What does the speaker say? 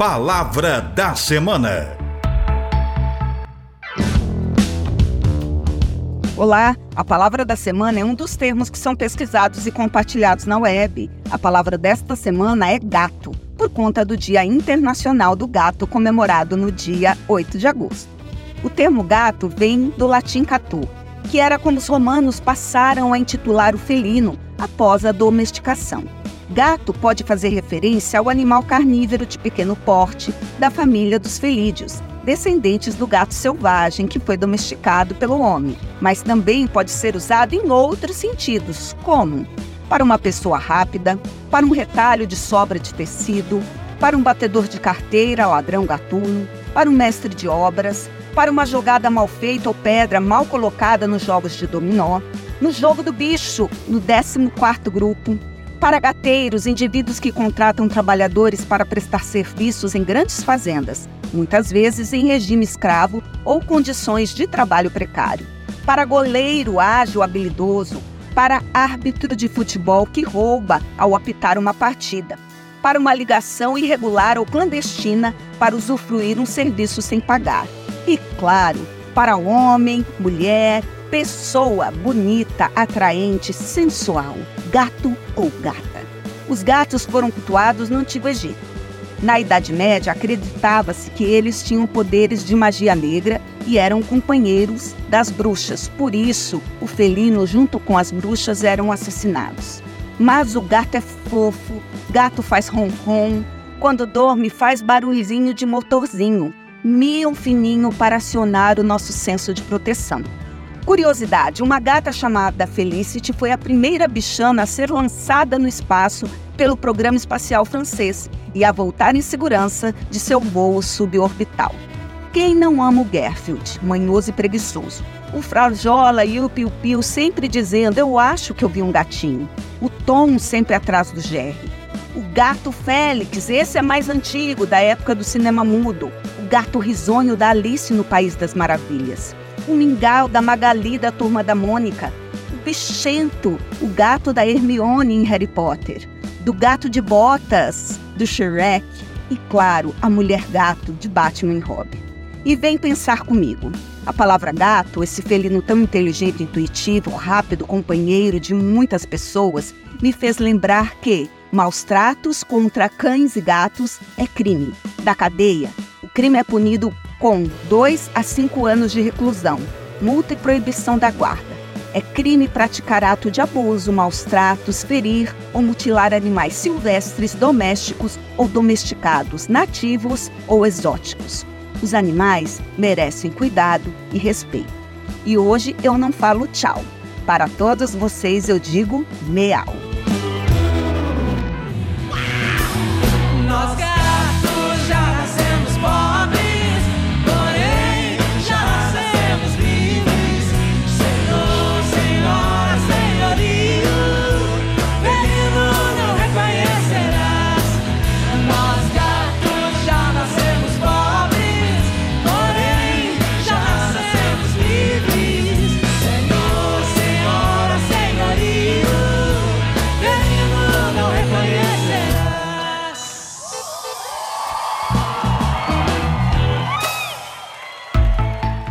Palavra da Semana. Olá, a palavra da semana é um dos termos que são pesquisados e compartilhados na web. A palavra desta semana é gato, por conta do Dia Internacional do Gato, comemorado no dia 8 de agosto. O termo gato vem do latim catu, que era como os romanos passaram a intitular o felino após a domesticação. Gato pode fazer referência ao animal carnívoro de pequeno porte da família dos felídeos, descendentes do gato selvagem que foi domesticado pelo homem, mas também pode ser usado em outros sentidos, como para uma pessoa rápida, para um retalho de sobra de tecido, para um batedor de carteira, ladrão gatuno, para um mestre de obras, para uma jogada mal feita ou pedra mal colocada nos jogos de dominó, no jogo do bicho, no 14º grupo, para gateiros, indivíduos que contratam trabalhadores para prestar serviços em grandes fazendas, muitas vezes em regime escravo ou condições de trabalho precário. Para goleiro ágil, habilidoso, para árbitro de futebol que rouba ao apitar uma partida, para uma ligação irregular ou clandestina para usufruir um serviço sem pagar. E, claro, para homem, mulher, pessoa bonita, atraente, sensual, gato ou gata. Os gatos foram cultuados no Antigo Egito. Na Idade Média, acreditava-se que eles tinham poderes de magia negra e eram companheiros das bruxas. Por isso, o felino, junto com as bruxas, eram assassinados. Mas o gato é fofo, gato faz ronron, quando dorme faz barulhinho de motorzinho, mil fininho para acionar o nosso senso de proteção. Curiosidade: uma gata chamada Felicity foi a primeira bichana a ser lançada no espaço pelo programa espacial francês e a voltar em segurança de seu voo suborbital. Quem não ama o Garfield, manhoso e preguiçoso? O Frajola e o Piu Piu sempre dizendo: Eu acho que eu vi um gatinho. O Tom sempre atrás do Jerry. O gato Félix, esse é mais antigo, da época do cinema mudo. O gato risonho da Alice no País das Maravilhas o mingau da Magali da turma da Mônica, o bichento, o gato da Hermione em Harry Potter, do gato de botas do Shrek e, claro, a mulher gato de Batman e Robin. E vem pensar comigo. A palavra gato, esse felino tão inteligente, intuitivo, rápido, companheiro de muitas pessoas, me fez lembrar que maus tratos contra cães e gatos é crime. Da cadeia, o crime é punido com 2 a 5 anos de reclusão, multa e proibição da guarda. É crime praticar ato de abuso, maus tratos, ferir ou mutilar animais silvestres, domésticos ou domesticados, nativos ou exóticos. Os animais merecem cuidado e respeito. E hoje eu não falo tchau. Para todos vocês eu digo meau.